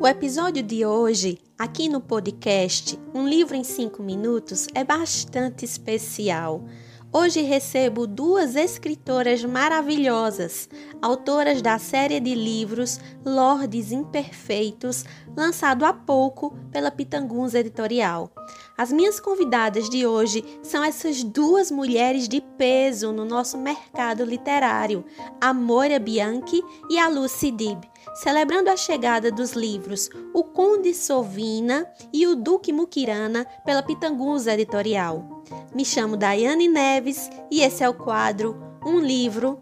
O episódio de hoje, aqui no podcast Um Livro em 5 Minutos, é bastante especial. Hoje recebo duas escritoras maravilhosas, autoras da série de livros Lordes Imperfeitos, lançado há pouco pela Pitanguns Editorial. As minhas convidadas de hoje são essas duas mulheres de peso no nosso mercado literário, a Moira Bianchi e a Lucy Dib, celebrando a chegada dos livros O Conde Sovina e O Duque Mukirana pela Pitanguns Editorial. Me chamo Daiane Neves e esse é o quadro Um Livro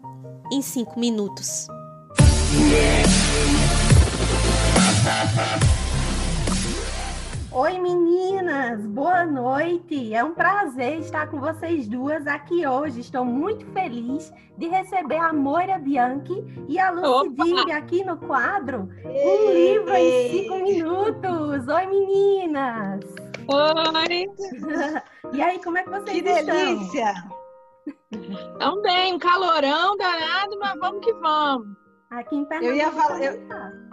em 5 Minutos. Oi meninas, boa noite. É um prazer estar com vocês duas aqui hoje. Estou muito feliz de receber a Moira Bianchi e a Lucy Dib aqui no quadro Um Livro em 5 Minutos. Oi meninas. Oi! e aí, como é que vocês que estão? Que delícia! Bem, um calorão danado, mas vamos que vamos. Aqui em Pernambuco. Eu ia falar, eu,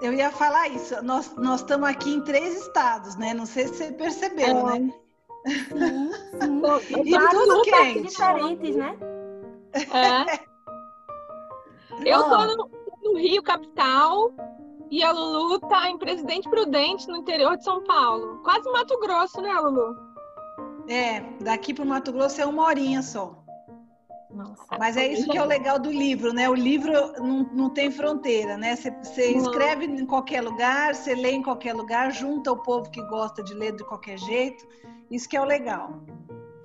eu ia falar isso. Nós, nós estamos aqui em três estados, né? Não sei se você percebeu, é. né? Sim, sim. e tudo quente. diferentes, né? É. Eu estou no, no Rio, capital, e a Lulu tá em Presidente Prudente, no interior de São Paulo. Quase Mato Grosso, né, Lulu? É, daqui para o Mato Grosso é uma horinha só. Nossa, Mas é isso que é o legal do livro, né? O livro não, não tem fronteira, né? Você, você escreve em qualquer lugar, você lê em qualquer lugar, junta o povo que gosta de ler de qualquer jeito. Isso que é o legal.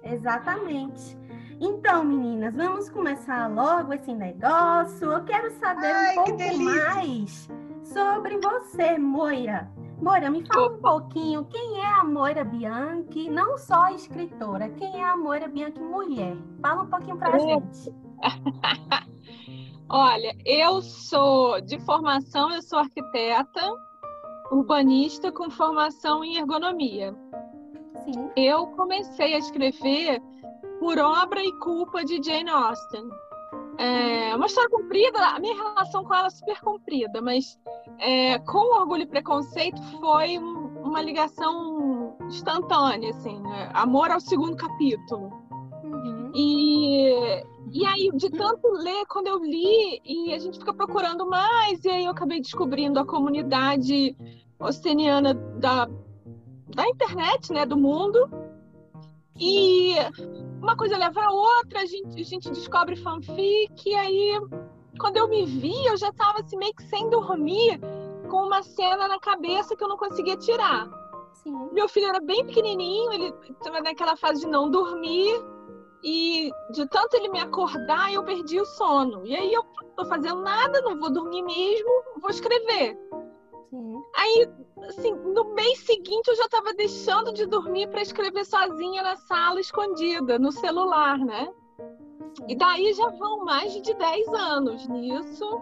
Exatamente. Então, meninas, vamos começar logo esse negócio. Eu quero saber Ai, um pouco mais sobre você, Moira. Moira, me fala um pouquinho quem é a Moira Bianchi, não só escritora, quem é a Moira Bianchi mulher? Fala um pouquinho pra é. gente. Olha, eu sou de formação, eu sou arquiteta, urbanista com formação em ergonomia. Sim. Eu comecei a escrever por obra e culpa de Jane Austen. É uma história comprida, a minha relação com ela é super comprida, mas é, com Orgulho e Preconceito foi um, uma ligação instantânea, assim, né? amor ao segundo capítulo. Uhum. E, e aí, de tanto ler, quando eu li, e a gente fica procurando mais, e aí eu acabei descobrindo a comunidade osteniana da, da internet, né, do mundo. E uma coisa leva a outra, a gente, a gente descobre fanfic, e aí, quando eu me vi, eu já estava assim, meio que sem dormir, com uma cena na cabeça que eu não conseguia tirar. Sim. Meu filho era bem pequenininho, ele estava naquela fase de não dormir, e de tanto ele me acordar, eu perdi o sono. E aí eu tô fazendo nada, não vou dormir mesmo, vou escrever. Sim. Aí, assim, no mês seguinte eu já estava deixando de dormir para escrever sozinha na sala, escondida, no celular, né? E daí já vão mais de 10 anos nisso.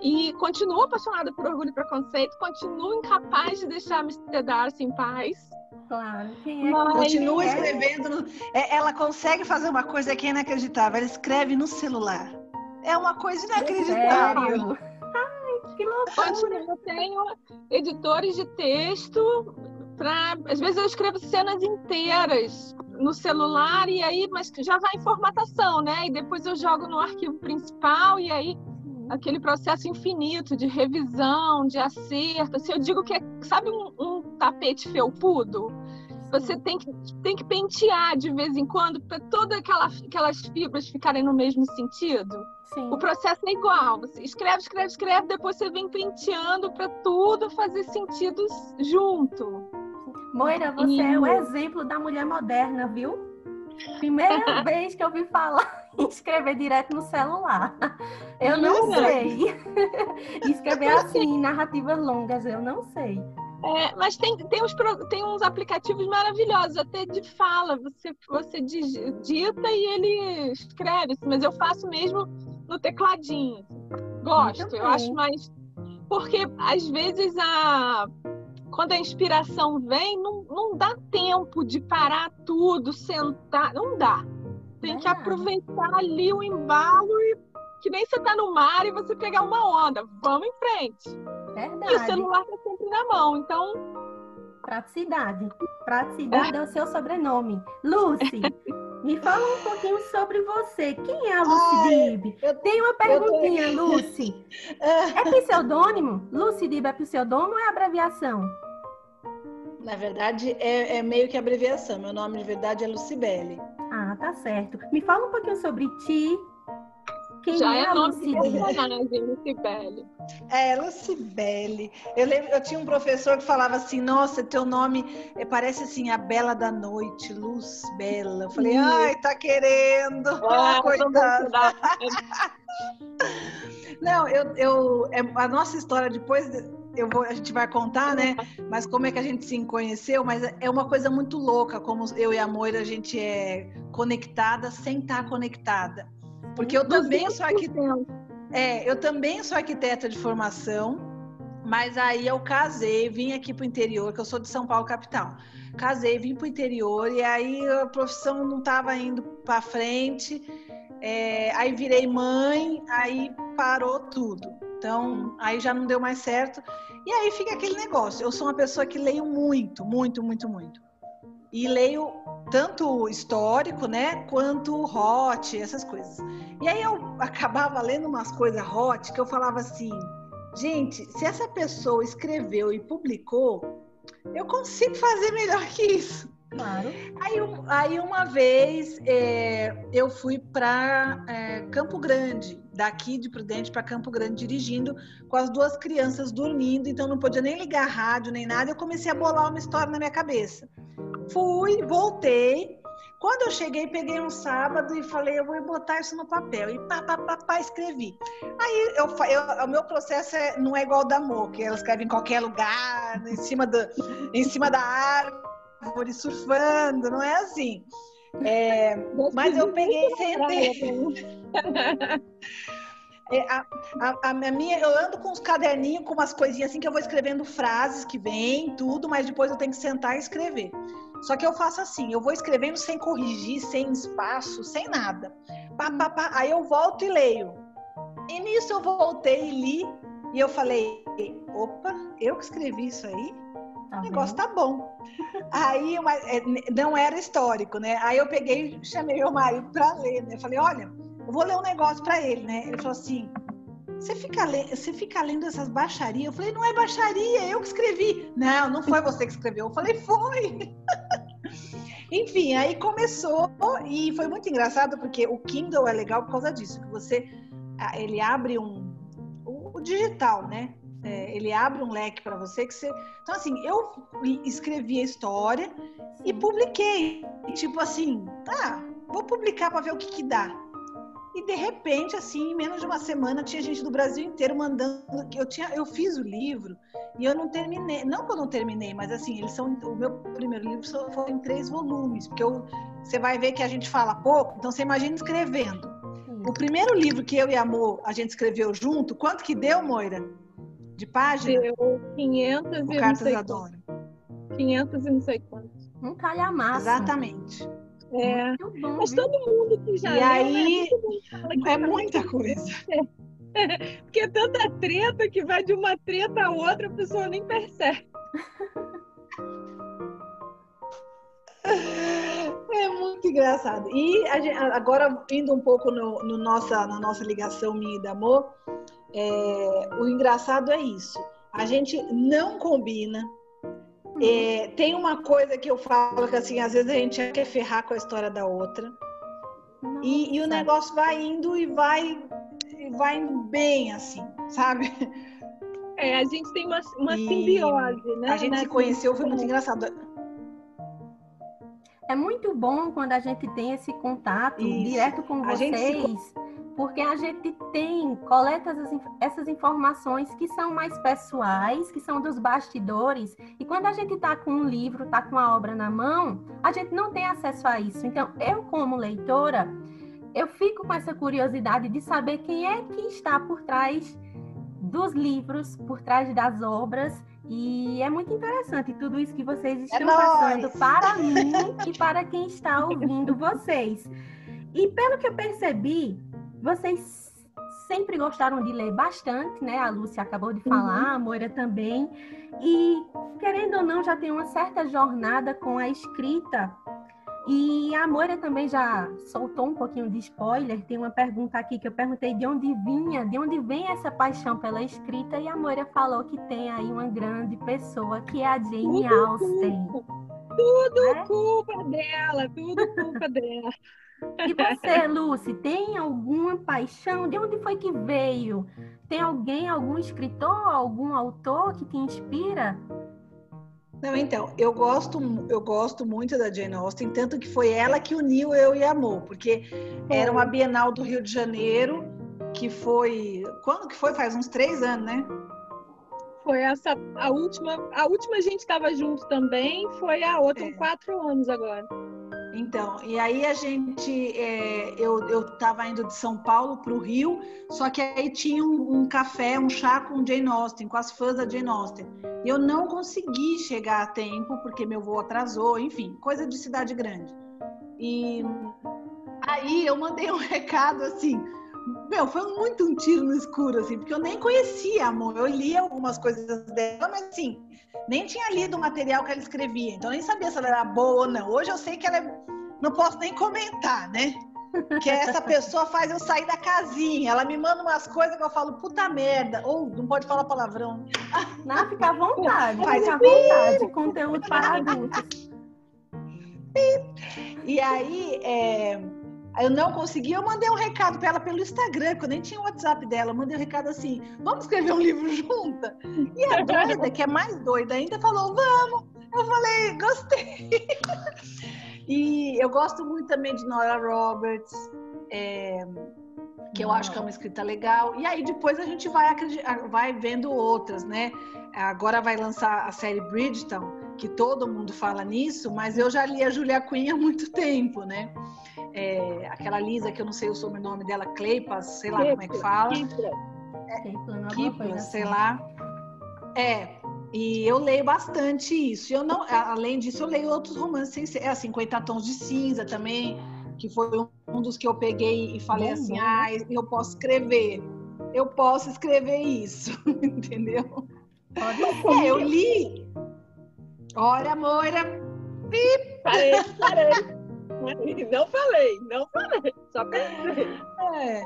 E continuo apaixonada por orgulho e preconceito, continuo incapaz de deixar Mr. Darcy em paz. Claro. Quem é Mas... Continua é? escrevendo. No... Ela consegue fazer uma coisa que é inacreditável. Ela escreve no celular. É uma coisa inacreditável. Sério? Que loucura. Eu tenho editores de texto para. Às vezes eu escrevo cenas inteiras no celular e aí, mas já vai em formatação, né? E depois eu jogo no arquivo principal e aí aquele processo infinito de revisão, de acerto. Se eu digo que é, sabe um, um tapete felpudo? Você tem que, tem que pentear de vez em quando para todas aquela, aquelas fibras ficarem no mesmo sentido. Sim. O processo é igual. Você escreve, escreve, escreve, depois você vem penteando para tudo fazer sentido junto. Moira, você E- é o exemplo da mulher moderna, viu? Primeira vez que eu ouvi falar em escrever direto no celular. Eu não Jura? sei. escrever assim, narrativas longas, eu não sei. É, mas tem, tem, uns, tem uns aplicativos maravilhosos, até de fala. Você, você digita e ele escreve, assim, mas eu faço mesmo no tecladinho. Gosto, Muito eu acho mais. Porque às vezes a. Quando a inspiração vem, não, não dá tempo de parar tudo, sentar. Não dá. Tem que aproveitar ali o embalo e que nem você tá no mar e você pegar uma onda. Vamos em frente. E o Verdade. celular tá na mão. Então. Praticidade. Praticidade é o seu sobrenome. Lucy, me fala um pouquinho sobre você. Quem é a Lucy Dib? Eu tenho uma perguntinha, tô... Lucy. é pseudônimo? Lucy Dib é pseudônimo ou é abreviação? Na verdade, é, é, meio que abreviação. Meu nome de verdade é Lucibele. Ah, tá certo. Me fala um pouquinho sobre ti, quem Já é, é Lucibele? Lucibele. É, Lucibele. Eu, lembro, eu tinha um professor que falava assim, nossa, teu nome é, parece assim, a Bela da Noite, Luz Bela. Eu falei, ai, tá querendo. Ah, coitada. Não, eu, eu, é, a nossa história depois eu vou, a gente vai contar, né? Mas como é que a gente se conheceu? Mas é uma coisa muito louca, como eu e a Moira a gente é conectada sem estar conectada. Porque eu também sou arquiteta. É, eu também sou arquiteta de formação, mas aí eu casei, vim aqui para o interior, que eu sou de São Paulo capital. Casei, vim para o interior e aí a profissão não estava indo para frente. É, aí virei mãe, aí parou tudo. Então, aí já não deu mais certo. E aí fica aquele negócio. Eu sou uma pessoa que leio muito, muito, muito, muito e leio tanto histórico, né, quanto hot, essas coisas. E aí eu acabava lendo umas coisas hot que eu falava assim, gente, se essa pessoa escreveu e publicou, eu consigo fazer melhor que isso. Claro. Aí, aí uma vez é, eu fui para é, Campo Grande, daqui de Prudente para Campo Grande, dirigindo com as duas crianças dormindo, então não podia nem ligar rádio nem nada. Eu comecei a bolar uma história na minha cabeça. Fui, voltei. Quando eu cheguei, peguei um sábado e falei, eu vou botar isso no papel. E pá, pá, pá, pá escrevi. Aí eu, eu, o meu processo é, não é igual da Mo, que ela escreve em qualquer lugar, em cima, do, em cima da árvore, surfando, não é assim. É, mas eu peguei e sentei. É, a, a, a, minha, eu ando com uns caderninhos, com umas coisinhas assim que eu vou escrevendo frases que vem, tudo, mas depois eu tenho que sentar e escrever. Só que eu faço assim, eu vou escrevendo sem corrigir, sem espaço, sem nada. Pá, pá, pá, aí eu volto e leio. E nisso eu voltei e li, e eu falei, opa, eu que escrevi isso aí? Tá o negócio tá bom. aí é, não era histórico, né? Aí eu peguei e chamei meu marido para ler, né? Falei, olha, eu vou ler um negócio para ele, né? Ele falou assim: você fica, você fica lendo essas baixarias? Eu falei, não é baixaria, eu que escrevi. Não, não foi você que escreveu. Eu falei, foi. Enfim, aí começou e foi muito engraçado porque o Kindle é legal por causa disso, que você ele abre um o, digital, né? É, ele abre um leque para você que você. Então assim, eu escrevi a história e publiquei, tipo assim, tá, vou publicar para ver o que que dá. E de repente, assim, em menos de uma semana, tinha gente do Brasil inteiro mandando. Eu, tinha, eu fiz o livro e eu não terminei. Não que eu não terminei, mas assim, eles são. O meu primeiro livro foi em três volumes, porque eu, você vai ver que a gente fala pouco, então você imagina escrevendo. O primeiro livro que eu e a Amor a gente escreveu junto, quanto que deu, Moira? De página? Deu 500 e não sei quanto. 500 e não sei quanto. Um calhamaço. Exatamente. É. Bom, Mas todo mundo que já e leu, aí né, é muita coisa. Porque é tanta treta que vai de uma treta a outra, a pessoa nem percebe. É muito engraçado. E gente, agora, indo um pouco no, no, nossa, na nossa ligação minha e da amor, é, o engraçado é isso. A gente não combina, é, tem uma coisa que eu falo que assim, às vezes a gente quer ferrar com a história da outra. E, e, o negócio vai indo e vai, vai indo bem, assim, sabe? É, a gente tem uma, uma simbiose, né? A gente se conheceu, foi muito engraçado. É muito bom quando a gente tem esse contato Isso. direto com vocês. Se porque a gente tem, coleta essas informações que são mais pessoais, que são dos bastidores, e quando a gente está com um livro, está com a obra na mão, a gente não tem acesso a isso. Então, eu, como leitora, eu fico com essa curiosidade de saber quem é que está por trás dos livros, por trás das obras, e é muito interessante tudo isso que vocês é estão é passando para mim e para quem está ouvindo vocês. E pelo que eu percebi, vocês sempre gostaram de ler bastante, né? A Lúcia acabou de falar, uhum. a Moira também. E, querendo ou não, já tem uma certa jornada com a escrita. E a Moira também já soltou um pouquinho de spoiler. Tem uma pergunta aqui que eu perguntei de onde vinha, de onde vem essa paixão pela escrita, e a Moira falou que tem aí uma grande pessoa, que é a Jane Austen. Tudo é? culpa dela, tudo culpa dela. E você, Lucy, tem alguma paixão? De onde foi que veio? Tem alguém, algum escritor, algum autor que te inspira? Não, então, eu gosto, eu gosto muito da Jane Austen, tanto que foi ela que uniu eu e Amor, porque era uma Bienal do Rio de Janeiro, que foi. Quando que foi? Faz uns três anos, né? Foi essa a última. A última a gente estava junto também, foi a outra, é. quatro anos agora. Então, e aí a gente, é, eu, eu tava indo de São Paulo para o Rio, só que aí tinha um, um, café, um chá com Jane Austen, com as fãs da Jane Austen. E eu não consegui chegar a tempo, porque meu voo atrasou, enfim, coisa de cidade grande. E aí eu mandei um recado assim, meu, foi muito um tiro no escuro, assim, porque eu nem conhecia, amor. Eu li algumas coisas dela, mas assim, nem tinha lido o material que ela escrevia, então nem sabia se ela era boa ou não. Hoje eu sei que ela é... não posso nem comentar, né? Que essa pessoa faz eu sair da casinha. Ela me manda umas coisas que eu falo, puta merda. Ou não pode falar palavrão. Não, fica à vontade. Fica à vontade. Conteúdo para adultos. E aí, é eu não consegui, eu mandei um recado para ela pelo Instagram, que eu nem tinha o WhatsApp dela. Eu mandei um recado assim: vamos escrever um livro junta? E a doida, que é mais doida ainda, falou: vamos. Eu falei: gostei. e eu gosto muito também de Nora Roberts, é, que eu acho que é uma escrita legal. E aí depois a gente vai, vai vendo outras, né? Agora vai lançar a série Bridgeton, que todo mundo fala nisso, mas eu já li a Julia Quinn há muito tempo, né? É, aquela Lisa, que eu não sei o sobrenome dela, Cleipas, sei lá como é que fala. Kipla, é, sei assim. lá. É, e eu leio bastante isso. Eu não, além disso, eu leio outros romances é, 50 Tons de Cinza também, que foi um dos que eu peguei e falei bom, assim, bom. ah, eu posso escrever. Eu posso escrever isso, entendeu? É, eu li. Olha, Moira. Parei, parei. Não falei, não falei, só pensei. É,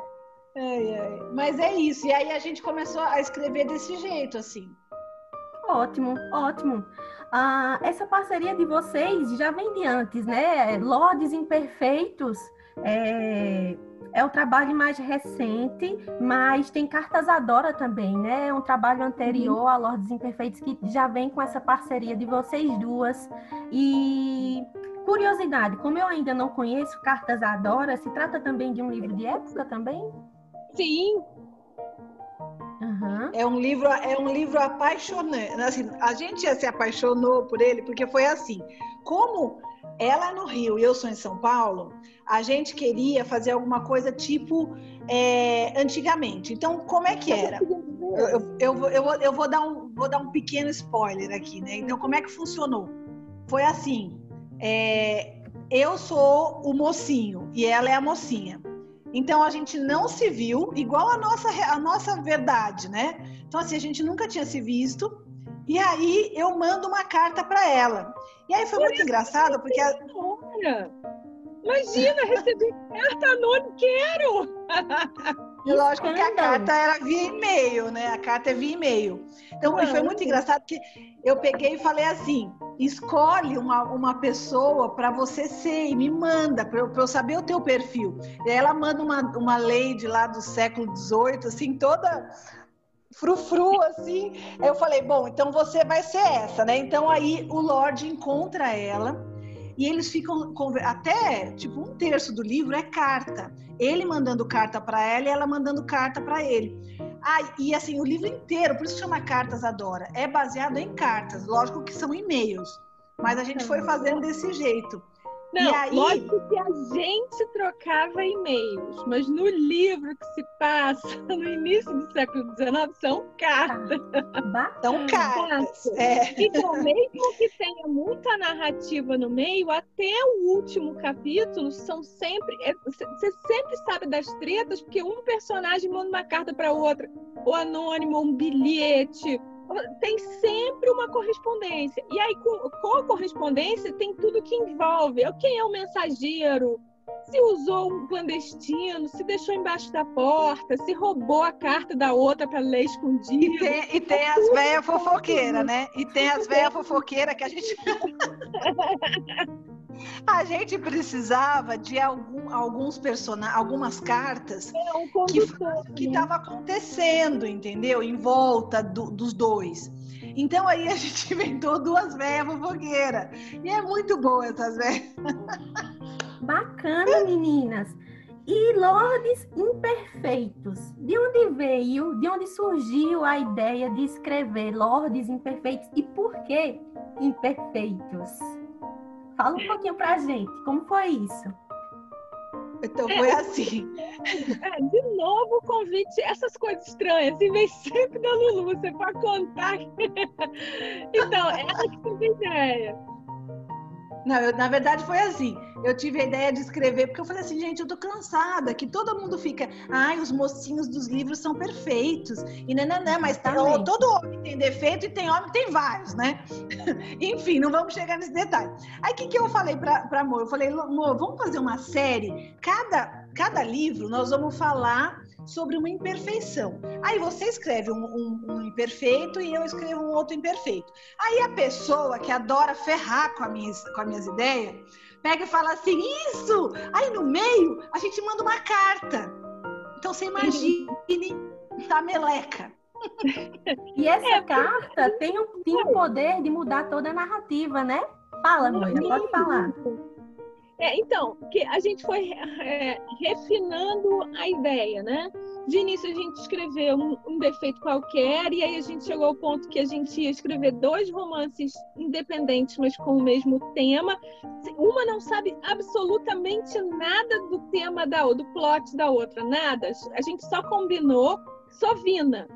é, é, mas é isso. E aí a gente começou a escrever desse jeito, assim. Ótimo, ótimo. Ah, essa parceria de vocês já vem de antes, né? Lordes Imperfeitos é, é o trabalho mais recente, mas tem Cartas Adora também, né? É um trabalho anterior uhum. a Lordes Imperfeitos que já vem com essa parceria de vocês duas. E Curiosidade, como eu ainda não conheço Cartas Adora, se trata também de um livro de época também? Sim. Uhum. É um livro, é um livro apaixonante. Assim, a gente se apaixonou por ele porque foi assim. Como ela é no Rio e eu sou em São Paulo, a gente queria fazer alguma coisa tipo é, antigamente. Então, como é que era? Eu, eu, eu, eu, vou, eu vou, dar um, vou dar um pequeno spoiler aqui, né? Então, como é que funcionou? Foi assim: é, eu sou o mocinho e ela é a mocinha. Então a gente não se viu igual a nossa a nossa verdade, né? Então assim a gente nunca tinha se visto. E aí eu mando uma carta para ela. E aí foi muito engraçado porque a... Imagina receber carta anônima, quero. Lógico que a carta era via e-mail, né? A carta é via e-mail. Então foi muito engraçado que eu peguei e falei assim: escolhe uma, uma pessoa para você ser e me manda, para eu, eu, saber o teu perfil. E aí ela manda uma, uma lady lá do século XVIII, assim, toda frufru, assim. Aí eu falei, bom, então você vai ser essa, né? Então aí o Lorde encontra ela e eles ficam até tipo um terço do livro é carta. Ele mandando carta para ela e ela mandando carta para ele. Ah, e assim, o livro inteiro, por isso chama Cartas Adora, é baseado em cartas. Lógico que são e-mails, mas a gente foi fazendo desse jeito. Não, aí... lógico que a gente trocava e-mails, mas no livro que se passa no início do século XIX são cartas. São cartas. É. Então, mesmo que tenha muita narrativa no meio, até o último capítulo são sempre. É, você sempre sabe das tretas, porque um personagem manda uma carta para outra, ou anônimo, um bilhete tem sempre uma correspondência. E aí, com, com, a correspondência, tem tudo que envolve. Quem é o mensageiro? Se usou um clandestino, se deixou embaixo da porta, se roubou a carta da outra para ler escondido. E tem, e tem as velhas fofoqueiras, né? E tem as velhas fofoqueiras que a gente. A gente precisava de algum, alguns personagens, algumas cartas é que estava acontecendo, entendeu? Em volta do, dos dois. Então aí a gente inventou duas velhas fofoqueiras. E é muito boa essas velhas. Bacana, meninas. E Lordes Imperfeitos. De onde veio, de onde surgiu a ideia de escrever Lordes Imperfeitos e por que imperfeitos? Fala um pouquinho pra gente, como foi isso? Então foi é, assim. É, de novo o convite, essas coisas estranhas, e vem sempre da Lulu, você pode contar. então, ela que teve ideia. Não, eu, na verdade foi assim. Eu tive a ideia de escrever porque eu falei assim, gente, eu tô cansada que todo mundo fica, ai, os mocinhos dos livros são perfeitos e não, não, não, mas tá, todo homem tem defeito e tem homem tem vários, né? Enfim, não vamos chegar nesse detalhe. Aí o que, que eu falei para amor? Eu falei, amor, vamos fazer uma série. Cada cada livro nós vamos falar sobre uma imperfeição. Aí você escreve um, um, um, imperfeito e eu escrevo um outro imperfeito. Aí a pessoa que adora ferrar com, minhas, com as minhas ideias, pega e fala assim: Isso! Aí no meio a gente manda uma carta. Então você imagine a meleca. E essa é, carta tem, tem o poder de mudar toda a narrativa, né? Fala, Moira, pode falar. É, então, que a gente foi é, refinando a ideia, né? De início a gente escreveu um, um, defeito qualquer e aí a gente chegou ao ponto que a gente ia escrever dois romances independentes, mas com o mesmo tema. Uma não sabe absolutamente nada do tema da do plot da outra, nada. A gente só combinou, só vina.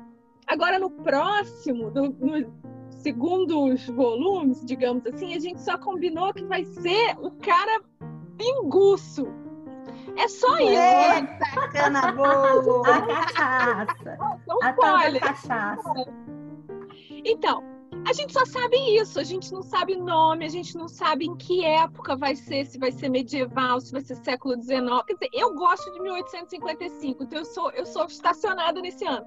Agora no próximo, no, no segundos volumes, digamos assim, a gente só combinou que vai ser o cara pinguço. É só isso. Eita, cana boa! A cachaça. a tal cachaça. Então, a gente só sabe isso, a gente não sabe nome, a gente não sabe em que época vai ser, se vai ser medieval, se vai ser século XIX. Quer dizer, eu gosto de 1855, então eu sou, eu sou estacionada nesse ano.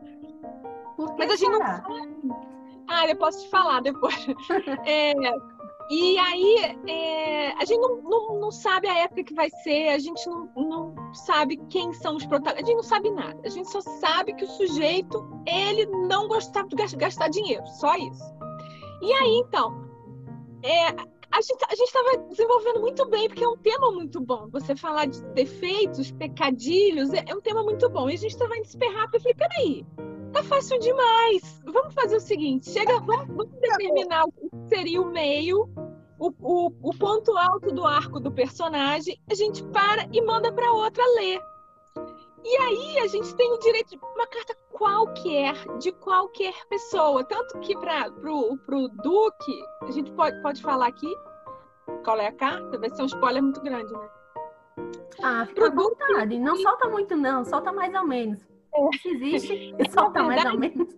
Mas a gente será? não sabe. Ah, eu posso te falar depois. É, e aí, é, a gente não, não, não, sabe a época que vai ser, a gente não, não sabe quem são os protagonistas, a gente não sabe nada. A gente só sabe que o sujeito, ele não gostava de gastar dinheiro, só isso. E aí, então, é, a gente a estava desenvolvendo muito bem, porque é um tema muito bom. Você falar de defeitos, pecadilhos, é, é um tema muito bom. E a gente estava indo esperar, porque eu falei, peraí, tá fácil demais. Vamos fazer o seguinte: chega, vamos, vamos determinar o que seria o meio, o, o, o, ponto alto do arco do personagem, a gente para e manda para outra ler. E aí a gente tem o direito de uma carta qualquer, de qualquer pessoa. Tanto que para pro, pro Duque, a gente pode, pode falar aqui qual é a carta, vai ser um spoiler muito grande, né? Ah, fica pro à vontade. Não solta muito, não, solta mais ou menos. Se existe, solta mais ou menos.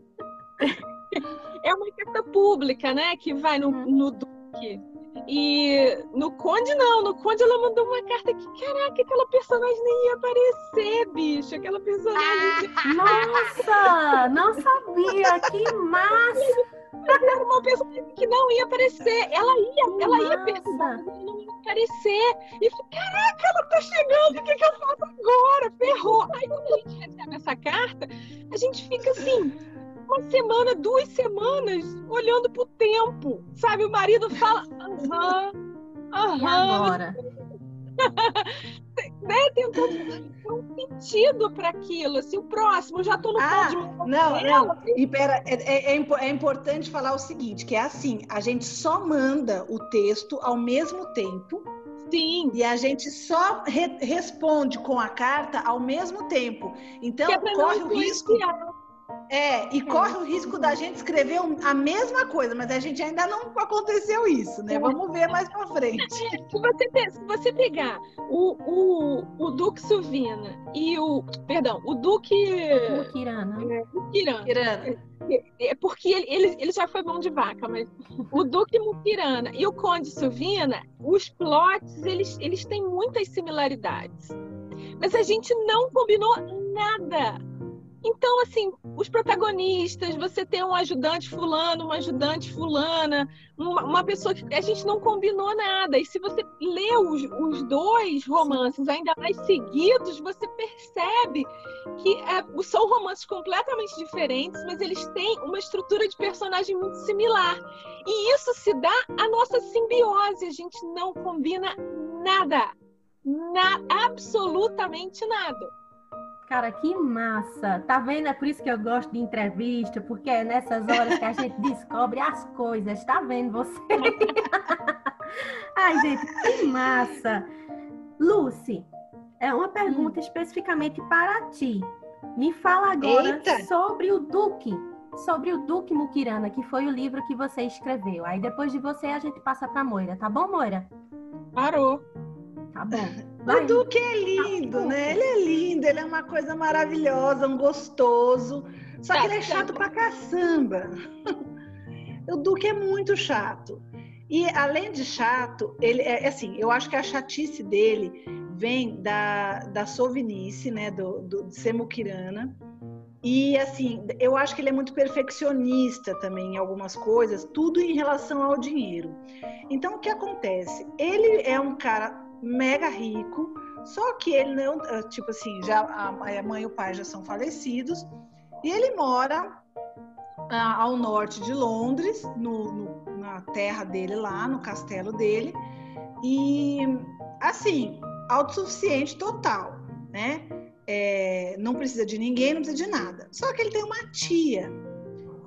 É uma carta pública, né? Que vai no, uhum. no Duque. E no Conde, não. No Conde, ela mandou uma carta que, caraca, aquela personagem nem ia aparecer, bicho. Aquela personagem. Ah, nossa! Não sabia! Que massa! Era uma personagem que não ia aparecer. Ela ia, ela ia perguntar, não ia aparecer. E falei, caraca, ela tá chegando, o que, que eu faço agora? Ferrou. Aí quando a gente recebe essa carta, a gente fica assim, uma semana, duas semanas, olhando pro tempo. Sabe, o marido fala, aham, aham. E agora? né? Tem um sentido para aquilo. Assim, o próximo, já estou no ah, de Não, não. E pera, é, é, é, importante falar o seguinte: que é assim, a gente só manda o texto ao mesmo tempo Sim. E a gente só re responde com a carta ao mesmo tempo. Então, é corre o risco. É, e corre o risco da gente escrever a mesma coisa, mas a gente ainda não aconteceu isso, né? Vamos ver mais pra frente. Se você, se você pegar o, o, o Duque Silvina e o. Perdão, o Duque. Mukirana. É, Mukirana. Kirana. É porque ele, ele, ele, já foi bom de vaca, mas o Duque Mukirana e o Conde Silvina, os plots, eles, eles têm muitas similaridades. Mas a gente não combinou nada. Então, assim, os protagonistas, você tem um ajudante fulano, uma ajudante fulana, uma, uma, pessoa que a gente não combinou nada. E se você lê os, os dois romances ainda mais seguidos, você percebe que é, são romances completamente diferentes, mas eles têm uma estrutura de personagem muito similar. E isso se dá à nossa simbiose. A gente não combina nada. Na, absolutamente nada. Cara, que massa! Tá vendo? É por isso que eu gosto de entrevista, porque é nessas horas que a gente descobre as coisas. Tá vendo você? Ai, gente, que massa! Lucy, é uma pergunta hum. especificamente para ti. Me fala agora Eita. sobre o Duque, sobre o Duque Mukirana, que foi o livro que você escreveu. Aí depois de você a gente passa para Moira, tá bom, Moira? Parou. Tá bom. O Duque é lindo, né? Ele é lindo, ele é uma coisa maravilhosa, um gostoso. Só que ele é chato pra caçamba. O Duque é muito chato. E além de chato, ele é assim, eu acho que a chatice dele vem da, da sovinice, né? Do, do, de ser muquirana. E assim, eu acho que ele é muito perfeccionista também em algumas coisas, tudo em relação ao dinheiro. Então, o que acontece? Ele é um cara mega rico, só que ele não, ah, tipo assim, já a mãe e o pai já são falecidos, e ele mora ah, ao norte de Londres, no, no, na terra dele lá, no castelo dele, e assim, autossuficiente total, né? É, não precisa de ninguém, não precisa de nada. Só que ele tem uma tia,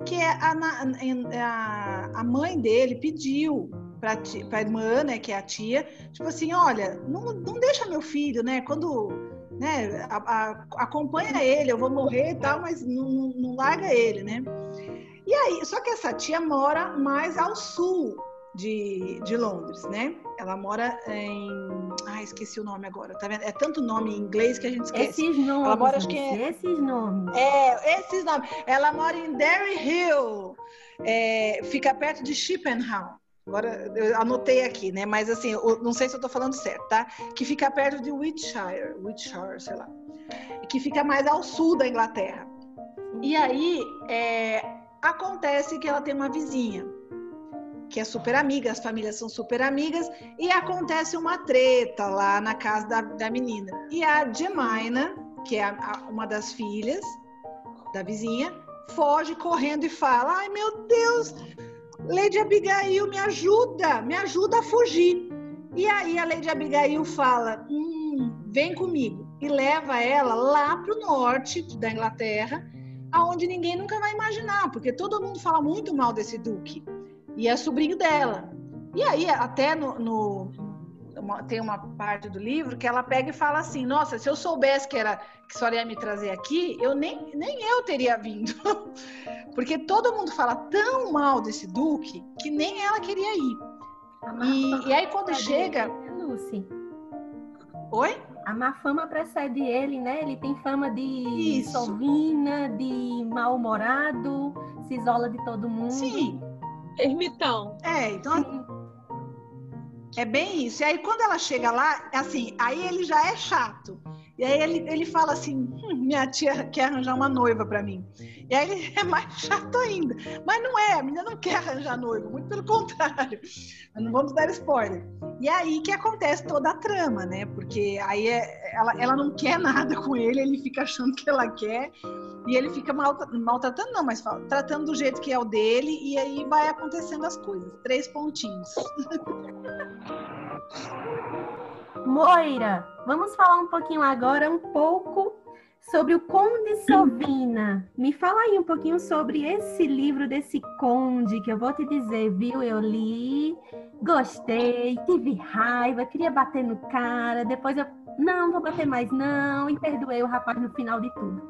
que é a, a, a mãe dele pediu para a irmã, né, que é a tia, tipo assim, olha, não, não deixa meu filho, né, quando, né, a, a, acompanha ele, eu vou morrer e tal, mas não, não larga ele, né. E aí, só que essa tia mora mais ao sul de, de Londres, né? Ela mora em. Ah, esqueci o nome agora, tá vendo? É tanto nome em inglês que a gente esquece. Esses nomes. Ela mora, acho que é... Esses nomes. É, esses nomes. Ela mora em Derry Hill, é, fica perto de Chippenham. Agora eu anotei aqui, né? Mas assim, não sei se eu estou falando certo, tá? Que fica perto de Wiltshire, Wiltshire, sei lá. Que fica mais ao sul da Inglaterra. E aí é, acontece que ela tem uma vizinha que é super amiga, as famílias são super amigas, e acontece uma treta lá na casa da, da menina. E a Jemina, que é a, a, uma das filhas da vizinha, foge correndo e fala: Ai meu Deus, Lady Abigail, me ajuda, me ajuda a fugir. E aí a Lady Abigail fala: hum, vem comigo. E leva ela lá para o norte da Inglaterra, aonde ninguém nunca vai imaginar, porque todo mundo fala muito mal desse duque. E é sobrinho dela. E aí, até no, no uma, tem uma parte do livro que ela pega e fala assim: Nossa, se eu soubesse que era que a senhora ia me trazer aqui, eu nem, nem eu teria vindo. Porque todo mundo fala tão mal desse Duque que nem ela queria ir. E, e, aí, quando chega. Né, Lucy. Oi? A má fama precede ele, né? Ele tem fama de sovina, de mal-humorado, se isola de todo mundo. Sim. Ermitão. É, então. É bem isso. E aí, quando ela chega lá, assim, aí ele já é chato. E aí ele, ele fala assim: hum, minha tia quer arranjar uma noiva para mim. E aí ele é mais chato ainda. Mas não é, a menina não quer arranjar noiva, muito pelo contrário. Mas não vamos dar spoiler. E é aí que acontece toda a trama, né? Porque aí é, ela, ela não quer nada com ele, ele fica achando que ela quer. E ele fica mal, maltratando, não, mas fala, tratando do jeito que é o dele, e aí vai acontecendo as coisas. Três pontinhos. Moira, vamos falar um pouquinho agora, um pouco sobre o Conde Sovina. Me fala aí um pouquinho sobre esse livro desse Conde, que eu vou te dizer, viu? Eu li, gostei, tive raiva, queria bater no cara, depois eu, não, vou bater mais não, e perdoei o rapaz no final de tudo.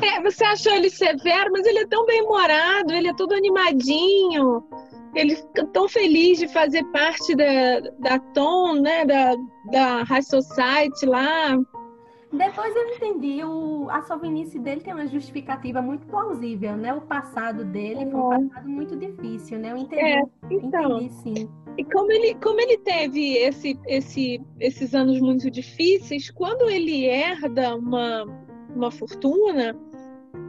É, você achou ele severo, mas ele é tão bem-humorado, ele é todo animadinho, ele fica tão feliz de fazer parte da, da Tom, né, da, da High Society lá. Depois eu entendi, o, a sovinice dele tem uma justificativa muito plausível, né? O passado dele foi um passado muito difícil, né? Eu entendi, é, então, entendi sim. E como ele, como ele teve esse, esse, esses anos muito difíceis, quando ele herda uma, uma fortuna,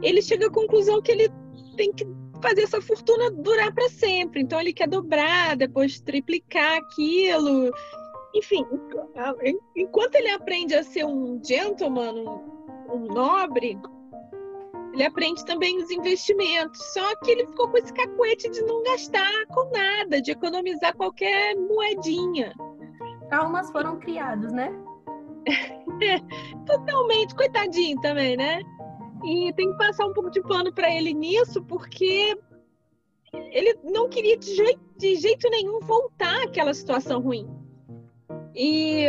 ele chega à conclusão que ele tem que fazer essa fortuna durar para sempre. Então ele quer dobrar, depois triplicar aquilo enfim, enquanto ele aprende a ser um gentleman, um, um nobre, ele aprende também os investimentos. Só que ele ficou com esse cacuete de não gastar com nada, de economizar qualquer moedinha. Traumas foram criados, né? totalmente, coitadinho também, né? E tem que passar um pouco de pano para ele nisso, porque ele não queria de jeito, de jeito nenhum voltar àquela situação ruim. E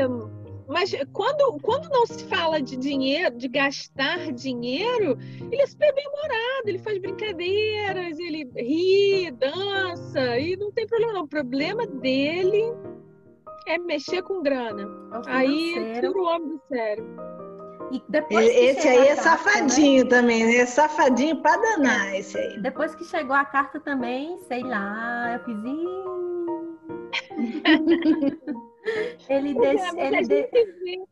mas quando, quando não se fala de dinheiro, de gastar dinheiro, ele é super bem-humorado, ele faz brincadeiras, ele ri, dança, e não tem problema não. O problema dele é mexer com grana. É aí tira o homem do sério. E depois esse aí é carta, safadinho né? também, né? Safadinho pra danar esse aí. Depois que chegou a carta também, sei lá, eu fiz. Ele, desse, é, ele a, de... gente vê,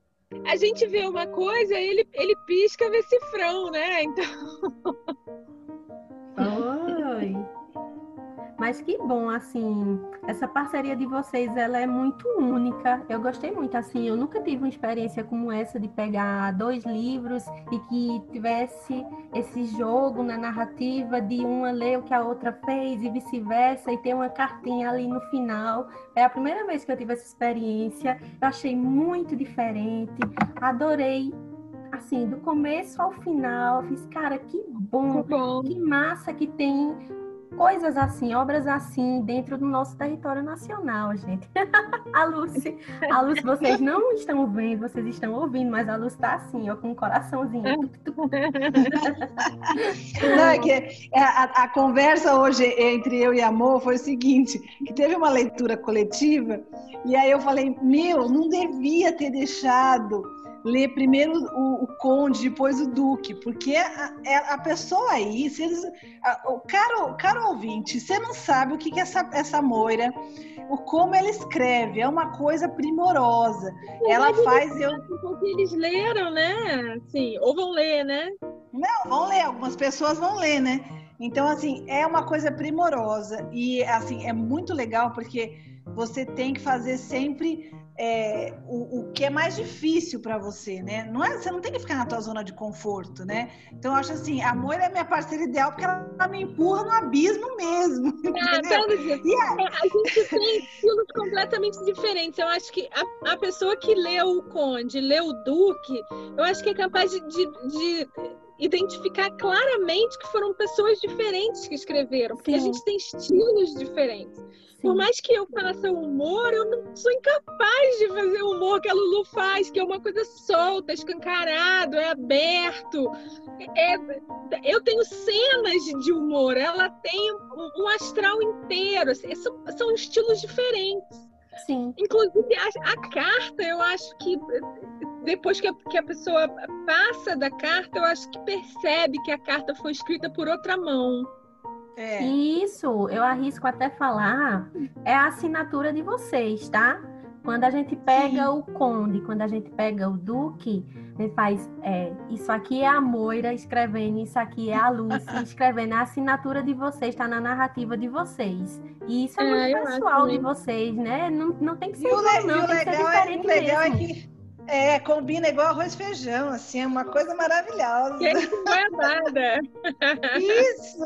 a gente vê uma coisa, ele, ele pisca, vê cifrão, né? Então. Oi. Mas que bom, assim, essa parceria de vocês, ela é muito única. Eu gostei muito, assim, eu nunca tive uma experiência como essa de pegar dois livros e que tivesse esse jogo na narrativa de uma ler o que a outra fez e vice-versa e ter uma cartinha ali no final. É a primeira vez que eu tive essa experiência. Eu achei muito diferente. Adorei assim, do começo ao final, fiz, cara, que bom, que, bom. que massa que tem coisas assim, obras assim, dentro do nosso território nacional, gente. a Lucy, a Lucy, vocês não estão vendo, vocês estão ouvindo, mas a Lucy tá assim, ó, com um coraçãozinho. não, é que é, a, a, conversa hoje entre eu e Amor foi o seguinte, que teve uma leitura coletiva, e aí eu falei, meu, não devia ter deixado ler primeiro o, o, conde, depois o duque, porque a, é, a pessoa aí, se eles, a, o caro, caro ouvinte, você não sabe o que, que é essa, essa moira, o como ela escreve, é uma coisa primorosa. ela faz eu. Porque eles leram, né? Sim, ou vão ler, né? Não, vão ler, algumas pessoas vão ler, né? Então, assim, é uma coisa primorosa e, assim, é muito legal porque você tem que fazer sempre é, o, o, que é mais difícil para você, né? Não é, você não tem que ficar na tua zona de conforto, né? Então eu acho assim, a Moira é minha parceira ideal porque ela, ela me empurra no abismo mesmo. Ah, então, é, a gente tem estilos completamente diferentes. Eu acho que a, a, pessoa que leu o Conde, leu o Duque, eu acho que é capaz de, de, de identificar claramente que foram pessoas diferentes que escreveram, porque Sim. a gente tem estilos diferentes. Por mais que eu faça humor, eu não sou incapaz de fazer o humor que a Lulu faz, que é uma coisa solta, escancarado, é aberto. É, eu tenho cenas de humor, ela tem um, astral inteiro. Assim, são, são estilos diferentes. Sim. Inclusive, a, a, carta, eu acho que depois que a, que a pessoa passa da carta, eu acho que percebe que a carta foi escrita por outra mão. É. Isso, eu arrisco até falar, é a assinatura de vocês, tá? Quando a gente pega Sim. o conde, quando a gente pega o duque, a gente faz, é, isso aqui é a Moira escrevendo, isso aqui é a Lúcia escrevendo. A assinatura de vocês está na narrativa de vocês. E isso é, é muito pessoal de vocês, né? Não, não tem que ser igual, não, tem que ser é, diferente é, o legal mesmo. É que é, combina igual arroz e feijão, assim, é uma coisa maravilhosa. Que não é nada. Isso!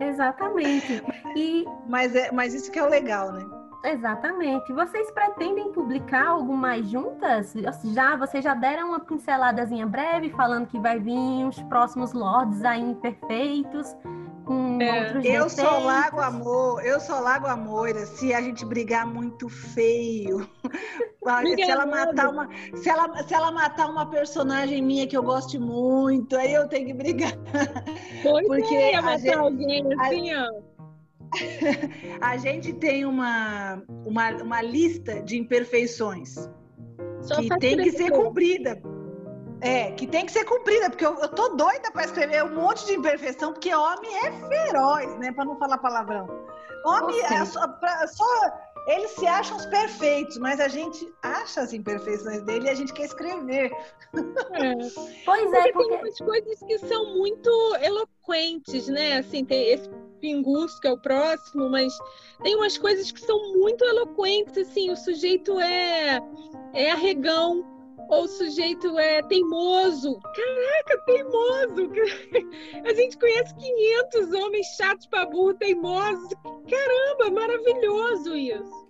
Exatamente. E... Mas, é, mas isso que é o legal, né? Exatamente. Vocês pretendem publicar algo mais juntas? Já, vocês já deram uma pinceladazinha breve falando que vai vir os próximos Lords aí imperfeitos com é. outros Eu defeitos. só lago amor, eu só lago amor se a gente brigar muito feio. se ela matar uma, se ela, se ela matar uma personagem minha que eu goste muito, aí eu tenho que brigar. Pois Porque é, matar gente, alguém assim, a, ó a gente tem uma, uma, uma lista de imperfeições Só que tem que ser cumprida. É, que tem que ser cumprida, porque eu, eu tô doida para escrever um monte de imperfeição, porque homem é feroz, né? Para não falar palavrão. Homem é só, pra, só, Eles se acham os perfeitos, mas a gente acha as imperfeições dele e a gente quer escrever. É. Pois é, porque, porque tem umas coisas que são muito eloquentes, né? Assim, tem esse Pingus, que é o próximo, mas tem umas coisas que são muito eloquentes, assim, o sujeito é, é arregão, ou o sujeito é teimoso. Caraca, teimoso! A gente conhece 500 homens chatos pra burro, teimosos. Caramba, maravilhoso isso.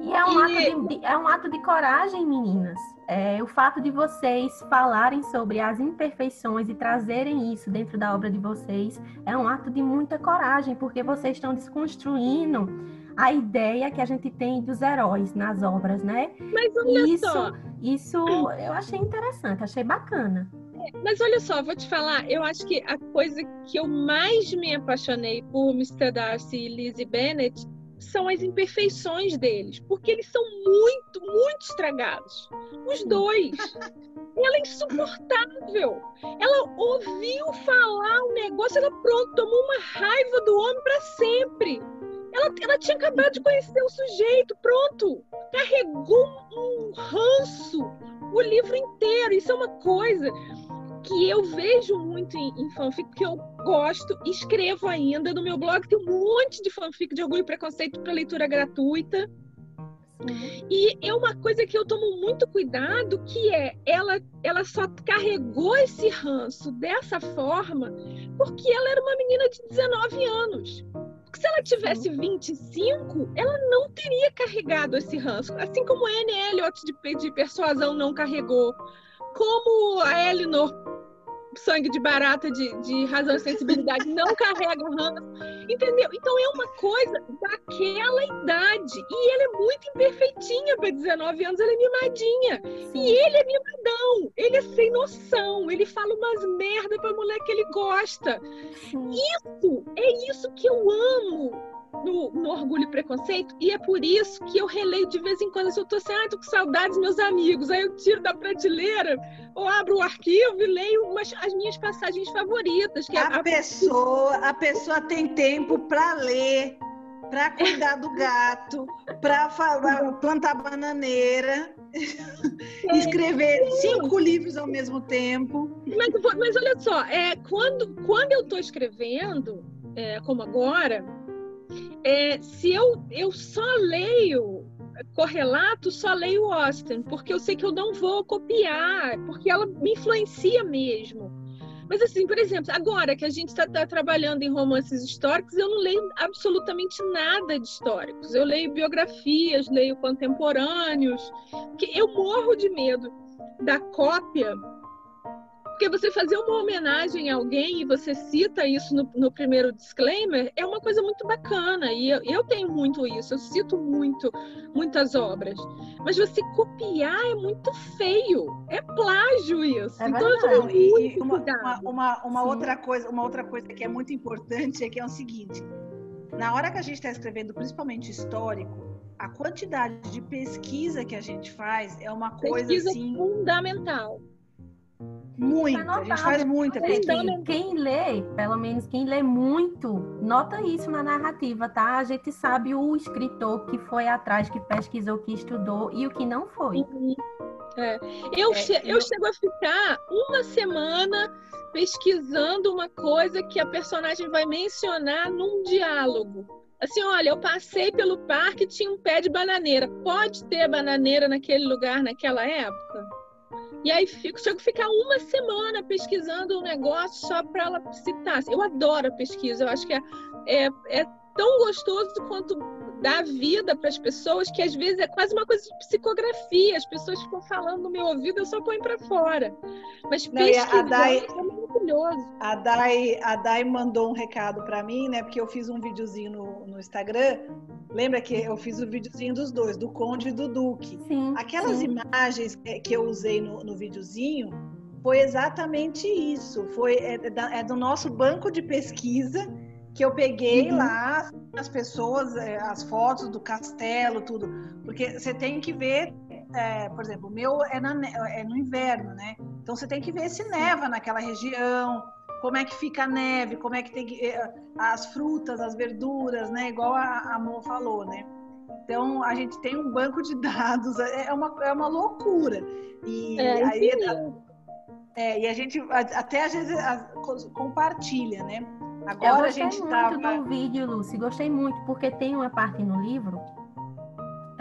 E é um, e... Ato, de, é um ato de coragem, meninas. É, o fato de vocês falarem sobre as imperfeições e trazerem isso dentro da obra de vocês é um ato de muita coragem, porque vocês estão desconstruindo a ideia que a gente tem dos heróis nas obras, né? Mas olha isso, só. Isso eu achei interessante, achei bacana. É, mas olha só, vou te falar, eu acho que a coisa que eu mais me apaixonei por Mr. Darcy e Lizzie Bennet são as imperfeições deles, porque eles são muito, muito estragados. Os dois. Ela é insuportável. Ela ouviu falar um negócio, ela pronto, tomou uma raiva do homem para sempre. Ela, ela tinha acabado de conhecer o sujeito, pronto. Carregou um ranço o livro inteiro. Isso é uma coisa que eu vejo muito em, em fanfic, que eu gosto, escrevo ainda. No meu blog tem um monte de fanfic de orgulho e preconceito para leitura gratuita. E é uma coisa que eu tomo muito cuidado, que é ela, ela só carregou esse ranço dessa forma porque ela era uma menina de 19 anos. Porque se ela tivesse 25, ela não teria carregado esse ranço. Assim como a Anne Elliot de, de Persuasão não carregou. Como a Eleanor sangue de barata de, de razão e sensibilidade não carrega ranço, entendeu? Então é uma coisa daquela idade. E ele é muito imperfeitinha para 19 anos, ela é mimadinha. Sim. E ele é mimadão, ele é sem noção, ele fala umas merda pra mulher que ele gosta. Sim. Isso, é isso que eu amo no, no, Orgulho e Preconceito, e é por isso que eu releio de vez em quando. Se eu tô assim, ah, tô com saudades dos meus amigos, aí eu tiro da prateleira, ou abro o arquivo e leio umas, as minhas passagens favoritas. Que a, é a, pessoa, a pessoa tem tempo para ler, para cuidar do gato, para plantar bananeira, é, escrever cinco livros ao mesmo tempo. Mas, mas olha só, é, quando, quando eu estou escrevendo, é, como agora, é, se eu, eu só leio correlato, só leio Austin, porque eu sei que eu não vou copiar, porque ela me influencia mesmo. Mas assim, por exemplo, agora que a gente está tá trabalhando em romances históricos, eu não leio absolutamente nada de históricos. Eu leio biografias, leio contemporâneos, que eu morro de medo da cópia porque você fazer uma homenagem a alguém e você cita isso no, no primeiro disclaimer é uma coisa muito bacana. E eu, eu, tenho muito isso, eu cito muito, muitas obras. Mas você copiar é muito feio. É plágio isso. É então eu muito uma, uma, uma, uma outra coisa, uma outra coisa que é muito importante é que é o seguinte: na hora que a gente está escrevendo, principalmente histórico, a quantidade de pesquisa que a gente faz é uma coisa pesquisa assim fundamental. Muito, a gente faz muita pesquisa. Quem, quem lê, pelo menos quem lê muito, nota isso na narrativa, tá? A gente sabe o escritor que foi atrás, que pesquisou, que estudou e o que não foi. Uhum. É. Eu, é, che eu... eu chego a ficar uma semana pesquisando uma coisa que a personagem vai mencionar num diálogo. Assim, olha, eu passei pelo parque e tinha um pé de bananeira. Pode ter bananeira naquele lugar naquela época? E aí fico, chego a ficar uma semana pesquisando um negócio só para ela citar. Eu adoro a pesquisa, eu acho que é, é, é tão gostoso quanto dar vida para as pessoas, que às vezes é quase uma coisa de psicografia. As pessoas ficam falando no meu ouvido, eu só ponho para fora. Mas Não, a Dai, é maravilhoso. A Dai, a Dai mandou um recado para mim, né? Porque eu fiz um videozinho no, no Instagram. Lembra que eu fiz o videozinho dos dois, do Conde e do Duque? Sim. Aquelas sim. imagens que eu usei no, no videozinho foi exatamente isso. Foi é, é do nosso banco de pesquisa que eu peguei uhum. lá as pessoas, é, as fotos do castelo, tudo, porque você tem que ver, é, por exemplo, o meu é, na, é, no inverno, né? Então você tem que ver se neva naquela região, como é que fica a neve, como é que tem que, é, as frutas, as verduras, né? Igual a, a Mo falou, né? Então a gente tem um banco de dados, é, é uma, é uma loucura. E é, aí é, e a gente até às vezes compartilha, né? Agora eu gostei a gente muito tava... do vídeo, Lucy. Gostei muito, porque tem uma parte no livro.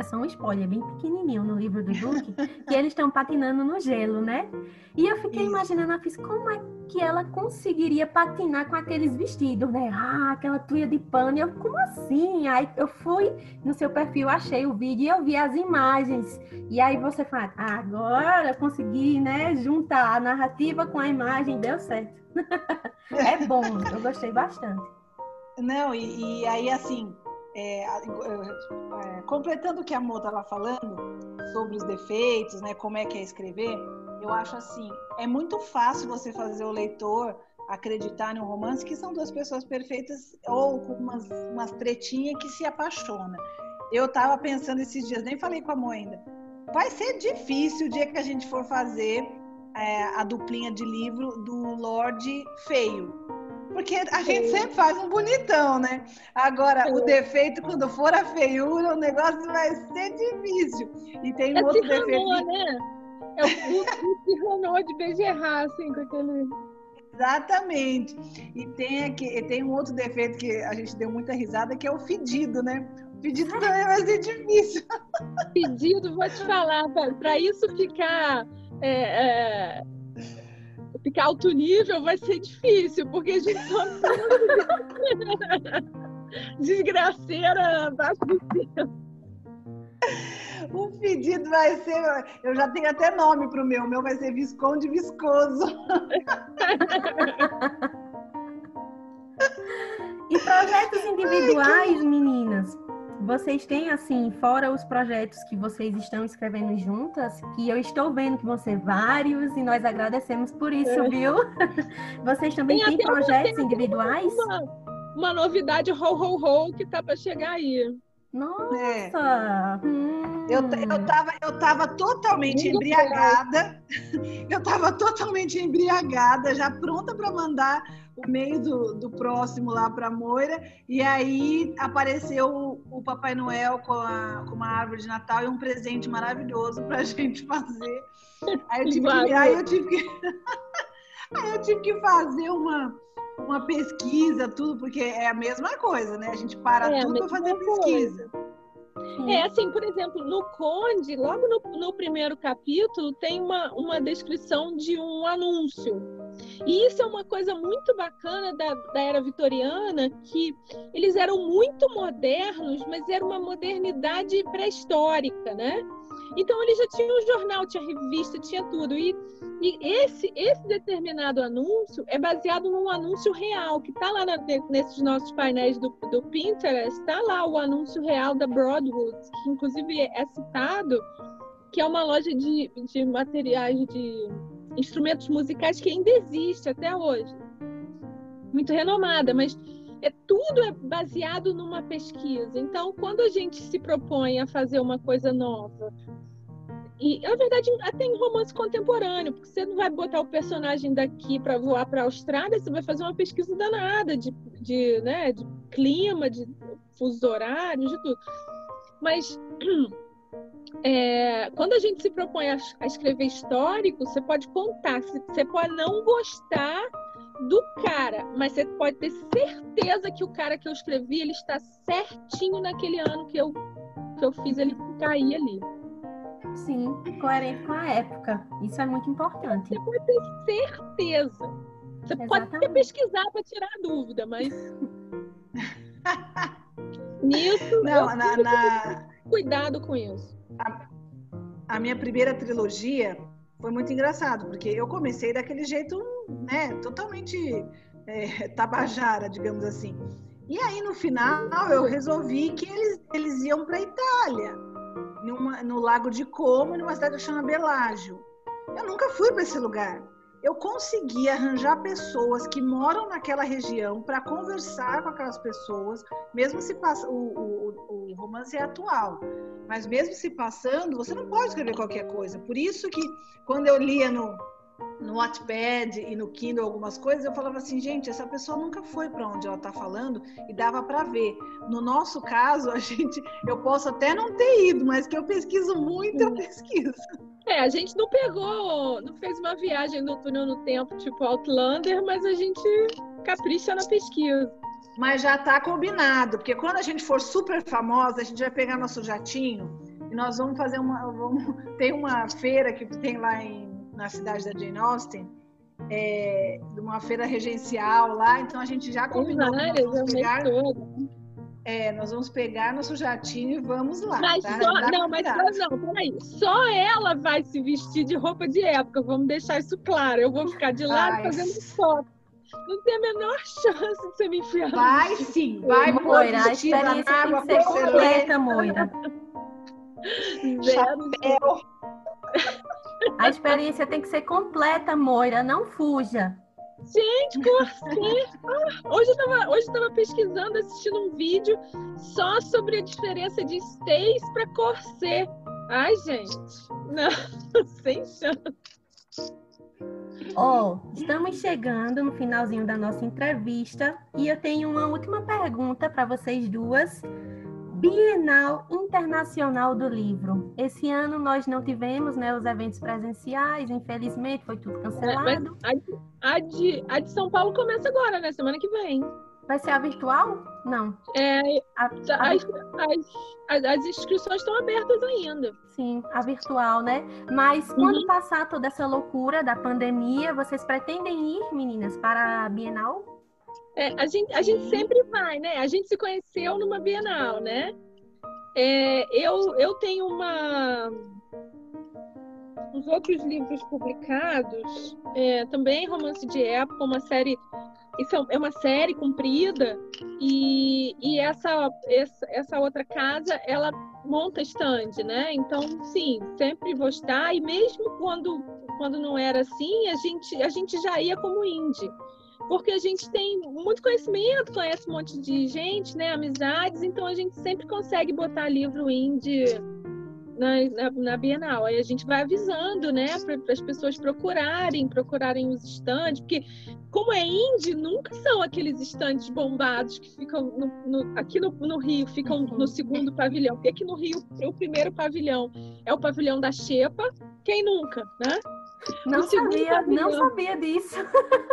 É só um spoiler, bem pequenininho no livro do Duque, que eles estão patinando no gelo, né? E eu fiquei Isso. imaginando, eu fiz, como é que ela conseguiria patinar com aqueles vestidos, né? Ah, aquela tuia de pano. Eu, como assim? Aí eu fui no seu perfil, achei o vídeo e eu vi as imagens. E aí você fala, ah, agora consegui, né, juntar a narrativa com a imagem, deu certo. é bom, eu gostei bastante. Não, e, e aí assim, é, é, completando o que a Mo estava falando sobre os defeitos, né, como é que é escrever, eu acho assim, é muito fácil você fazer o leitor acreditar em um romance que são duas pessoas perfeitas ou com umas, umas tretinhas que se apaixona. Eu estava pensando esses dias, nem falei com a Mo ainda. Vai ser difícil o dia que a gente for fazer é, a duplinha de livro do Lorde Feio. Porque a gente sempre faz um bonitão, né? Agora, o defeito, quando for a feiura, o negócio vai ser difícil. E tem é outro defeito. né? É o Renault de Bejerrar, assim, com aquele. Exatamente. E tem, aqui, tem um outro defeito que a gente deu muita risada, que é o fedido, né? O pedido também vai ser difícil. Pedido, vou te falar, para isso ficar é, é, ficar alto nível vai ser difícil, porque a gente só desgraceira abaixo do céu. O pedido vai ser. Eu já tenho até nome para o meu. O meu vai ser Visconde Viscoso. e projetos individuais, meninas? Vocês têm, assim, fora os projetos que vocês estão escrevendo juntas, que eu estou vendo que vão ser vários e nós agradecemos por isso, é. viu? Vocês também têm projetos individuais? Uma, uma novidade ho, ho, ho que tá para chegar aí. Nossa! É. Hum. Eu, eu, tava, eu tava totalmente Muito embriagada. Eu tava totalmente embriagada, já pronta para mandar o meio do, do próximo lá para Moira. E aí apareceu o, o, Papai Noel com, a, com uma árvore de Natal e um presente maravilhoso para a gente fazer. Aí eu tive que, aí eu tive que, aí eu tive que fazer uma uma pesquisa, tudo, porque é a mesma coisa, né? A gente para é, tudo para fazer pesquisa. É assim, por exemplo, no Conde, logo no, no, primeiro capítulo, tem uma, uma descrição de um anúncio. E isso é uma coisa muito bacana da, da era vitoriana, que eles eram muito modernos, mas era uma modernidade pré-histórica, né? Então ele já tinha um jornal, tinha revista, tinha tudo. E, e esse, esse determinado anúncio é baseado num anúncio real, que está lá na, nesses nossos painéis do, do Pinterest, está lá o anúncio real da Broadwood, que inclusive é citado, que é uma loja de, de materiais de instrumentos musicais que ainda existe até hoje. Muito renomada, mas é tudo é baseado numa pesquisa. Então, quando a gente se propõe a fazer uma coisa nova, e na verdade até em romance contemporâneo, porque você não vai botar o personagem daqui para voar para a Austrália, você vai fazer uma pesquisa danada de, de, né, de clima, de fusos horários, de tudo. Mas é, quando a gente se propõe a, a escrever histórico, você pode contar, você pode não gostar do cara, mas você pode ter certeza que o cara que eu escrevi, ele está certinho naquele ano que eu, que eu fiz ele cair ali. Sim, coerente com a época. Isso é muito importante. Você pode ter certeza. Você Exatamente. pode até pesquisar para tirar a dúvida, mas. Nisso, Não, na, na, cuidado com isso. A, a minha primeira trilogia foi muito engraçado, porque eu comecei daquele jeito, né, totalmente é, tabajara, digamos assim. E aí, no final, eu resolvi que eles, eles iam para a Itália, numa, no Lago de Como, numa cidade que chama Belágio. Eu nunca fui para esse lugar. Eu consegui arranjar pessoas que moram naquela região para conversar com aquelas pessoas, mesmo se passa, o, o, o romance é atual, mas mesmo se passando, você não pode escrever qualquer coisa. Por isso que quando eu lia no, no Wattpad e no Kindle algumas coisas, eu falava assim, gente, essa pessoa nunca foi para onde ela está falando e dava para ver. No nosso caso, a gente, eu posso até não ter ido, mas que eu pesquiso muito, eu pesquiso. É, a gente não pegou, não fez uma viagem no túnel no tempo, tipo Outlander, mas a gente capricha na pesquisa. Mas já está combinado, porque quando a gente for super famosa, a gente vai pegar nosso jatinho e nós vamos fazer uma. Vamos, tem uma feira que tem lá em na cidade da Jane Austen, é, uma feira regencial lá, então a gente já combinou várias, nós vamos pegar. É, nós vamos pegar nosso jatinho e vamos lá. Mas tá? só, não, mas só, não, peraí. Só ela vai se vestir de roupa de época, vamos deixar isso claro. Eu vou ficar de lado Ai. fazendo foto. Não tem a menor chance de você me enfiar. Vai sim, vai Moira. A experiência tem que ser completa, Moira. Chapéu. A experiência tem que ser completa, Moira, não fuja. Gente, corset! Ah, hoje eu tava, hoje eu tava pesquisando, assistindo um vídeo só sobre a diferença de stays para corset. Ai, gente, não, sem chance. Ó, oh, estamos chegando no finalzinho da nossa entrevista e eu tenho uma última pergunta para vocês duas. Bienal Internacional do Livro. Esse ano nós não tivemos né, os eventos presenciais, infelizmente, foi tudo cancelado. É, a, de, a de São Paulo começa agora, né? Semana que vem. Vai ser a virtual? Não. É, a, a, as, as, as, inscrições estão abertas ainda. Sim, a virtual, né? Mas uhum. quando passar toda essa loucura da pandemia, vocês pretendem ir, meninas, para a Bienal? É, a, gente, a gente sempre vai, né? A gente se conheceu numa Bienal, né? É, eu, eu tenho uma uns outros livros publicados, é, também romance de época, uma série isso é uma série comprida e, e essa, essa, essa outra casa ela monta stand, né? Então sim, sempre vou estar e mesmo quando quando não era assim a gente a gente já ia como indie porque a gente tem muito conhecimento, conhece um monte de gente, né, amizades, então a gente sempre consegue botar livro indie na, na, na Bienal. Aí a gente vai avisando, né, para as pessoas procurarem, procurarem os estandes, porque como é indie, nunca são aqueles estandes bombados que ficam no, no, aqui no, no, Rio, ficam no uhum. segundo pavilhão. Porque aqui no Rio, o primeiro pavilhão é o pavilhão da Xepa, quem nunca, né? Não sabia, pavilhão, não sabia disso.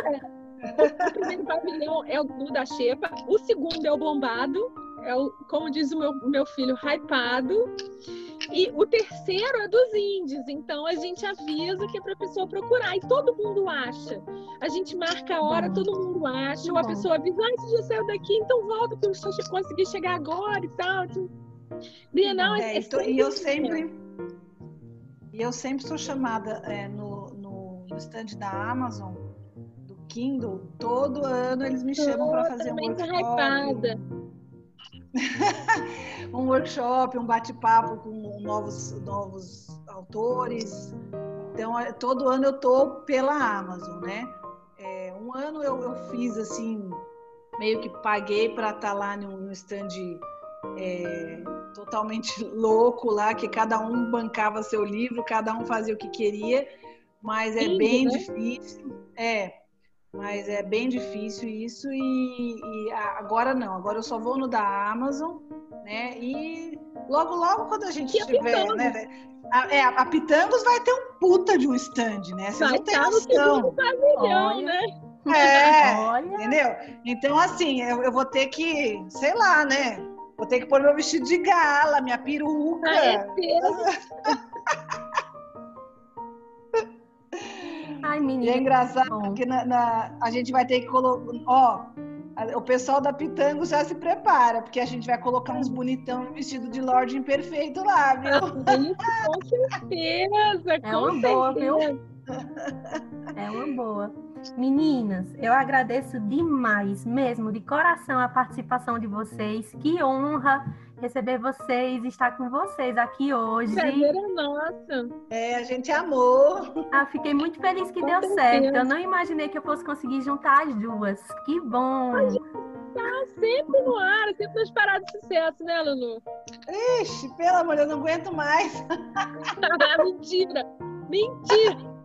É, o primeiro pavilhão é o da Xepa, o segundo é o bombado, é o, como diz o meu, meu filho, hypado. E o terceiro é dos índios, então a gente avisa que é para a pessoa procurar e todo mundo acha. A gente marca a hora, todo mundo acha, ou a pessoa avisa, ah, você já saiu daqui, então volta, porque eu só consegui chegar agora e tal. Bienal é, é, é E eu sempre. E eu sempre sou chamada é, no, no, no stand da Amazon Kindle, todo ano eles me chamam para fazer um workshop. um workshop, um bate-papo com novos, novos autores. Então, é, todo ano eu tô pela Amazon, né? É, um ano eu, eu, fiz assim, meio que paguei para estar tá lá no, no stand é, totalmente louco lá, que cada um bancava seu livro, cada um fazia o que queria, mas é Lindo, bem né? difícil. É, mas é bem difícil isso e, e, agora não, agora eu só vou no da Amazon, né? E logo, logo quando a gente tiver, né? A, é, a Pitangos vai ter um puta de um stand, né? Vocês vai não têm noção. Pavilhão, né? É, Olha. entendeu? Então, assim, eu, eu, vou ter que, sei lá, né? Vou ter que pôr meu vestido de gala, minha peruca. Ah, é Ai, menina. E é engraçado que na, na, a gente vai ter que colocar. Ó, o pessoal da Pitango já se prepara, porque a gente vai colocar uns bonitão vestido de Lorde Imperfeito lá, viu? Isso, com certeza. É uma com boa, certeza. viu? É uma boa. Meninas, eu agradeço demais, mesmo de coração, a participação de vocês. Que honra receber vocês, estar com vocês aqui hoje. Prazer é nossa. É, a gente amou. Ah, fiquei muito feliz que Com deu certeza. certo. Eu não imaginei que eu fosse conseguir juntar as duas. Que bom! Tá sempre no ar, sempre nas paradas de sucesso, né, Lulu? Ixi, pelo amor, eu não aguento mais. Mentira! Mentira!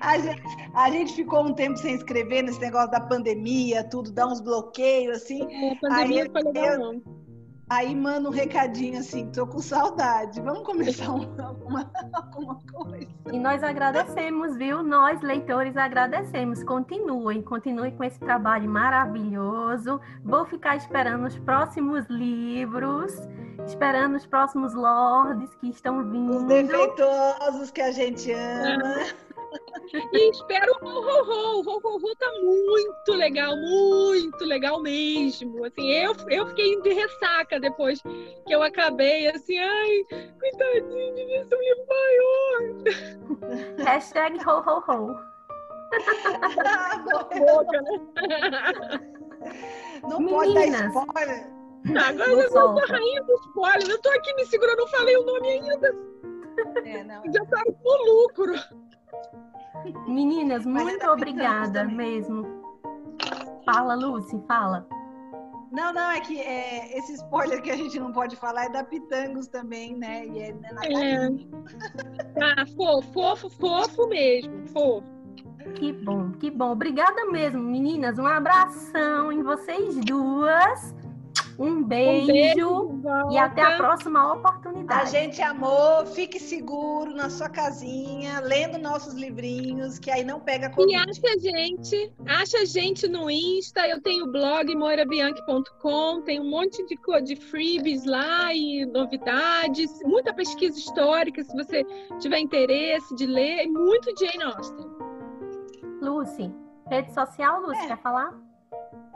A gente, a gente ficou um tempo sem escrever nesse negócio da pandemia, tudo, dá uns bloqueios, assim. É, A pandemia Aí não foi legal, eu- não. Aí manda um recadinho assim, tô com saudade. Vamos começar um- alguma, alguma coisa. E nós agradecemos, viu? Nós, leitores, agradecemos. Continuem, continuem com esse trabalho maravilhoso. Vou ficar esperando os próximos livros, esperando os próximos lords que estão Os vindo. defeituosos que a gente ama. E espero o Ho Ho Ho. O Ho Ho Ho tá muito legal, muito legal mesmo. Assim, eu, eu fiquei de ressaca depois que eu acabei, assim, ai, coitadinho, um livro maior. Hashtag ho, ho, ho. Né? Não pode dar spoiler. Agora Não eu sou a rainha do spoiler. Eu tô aqui me segurando, não falei o nome ainda. É, não. Já tá no lucro. Meninas, Mas muito obrigada também. mesmo. Fala, Lucy, fala. Não, não, é que é, esse spoiler que a gente não pode falar é da Pitangos também, né? E é na É. Tá, fofo, fofo, fofo mesmo. Fofo. Que bom, que bom. Obrigada mesmo, meninas. Um abração em vocês duas. Um Um beijo. beijo. E até a próxima A oportunidade. gente amou, fique seguro na sua casinha, lendo nossos livrinhos, que aí não pega E acha a gente, acha a gente no Insta, eu tenho o blog moirabianchi.com, tem um monte de, de freebies lá e novidades, muita pesquisa histórica, se você tiver interesse de ler, e muito Jane Austen. Lucy, rede social, Lucy, É. quer falar?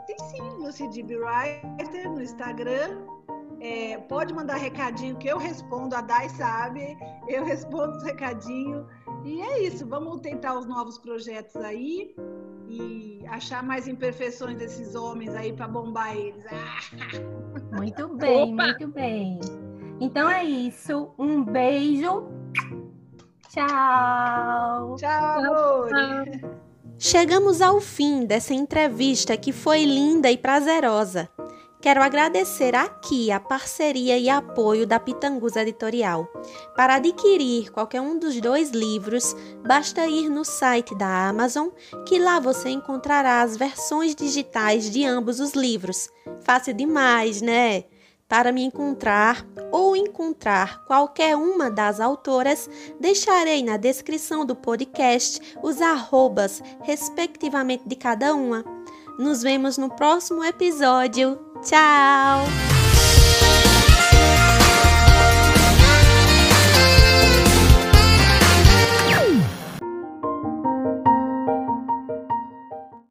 Tem sim, Lucy DB Writer no Instagram. É, pode mandar recadinho que eu respondo, a Dai sabe, eu respondo os recadinhos. E é isso, vamos tentar os novos projetos aí e achar mais imperfeições desses homens aí para bombar eles. Ah, Muito bem, Opa! muito bem. Então é isso. Um beijo. Tchau. tchau, amor! Chegamos ao fim dessa entrevista que foi linda e prazerosa. Quero agradecer aqui a parceria e apoio da Pitangus Editorial. Para adquirir qualquer um dos dois livros, basta ir no site da Amazon, que lá você encontrará as versões digitais de ambos os livros. Fácil demais, né? Para me encontrar ou encontrar qualquer uma das autoras, deixarei na descrição do podcast os arrobas, respectivamente, de cada uma. Nos vemos no próximo episódio. Tchau!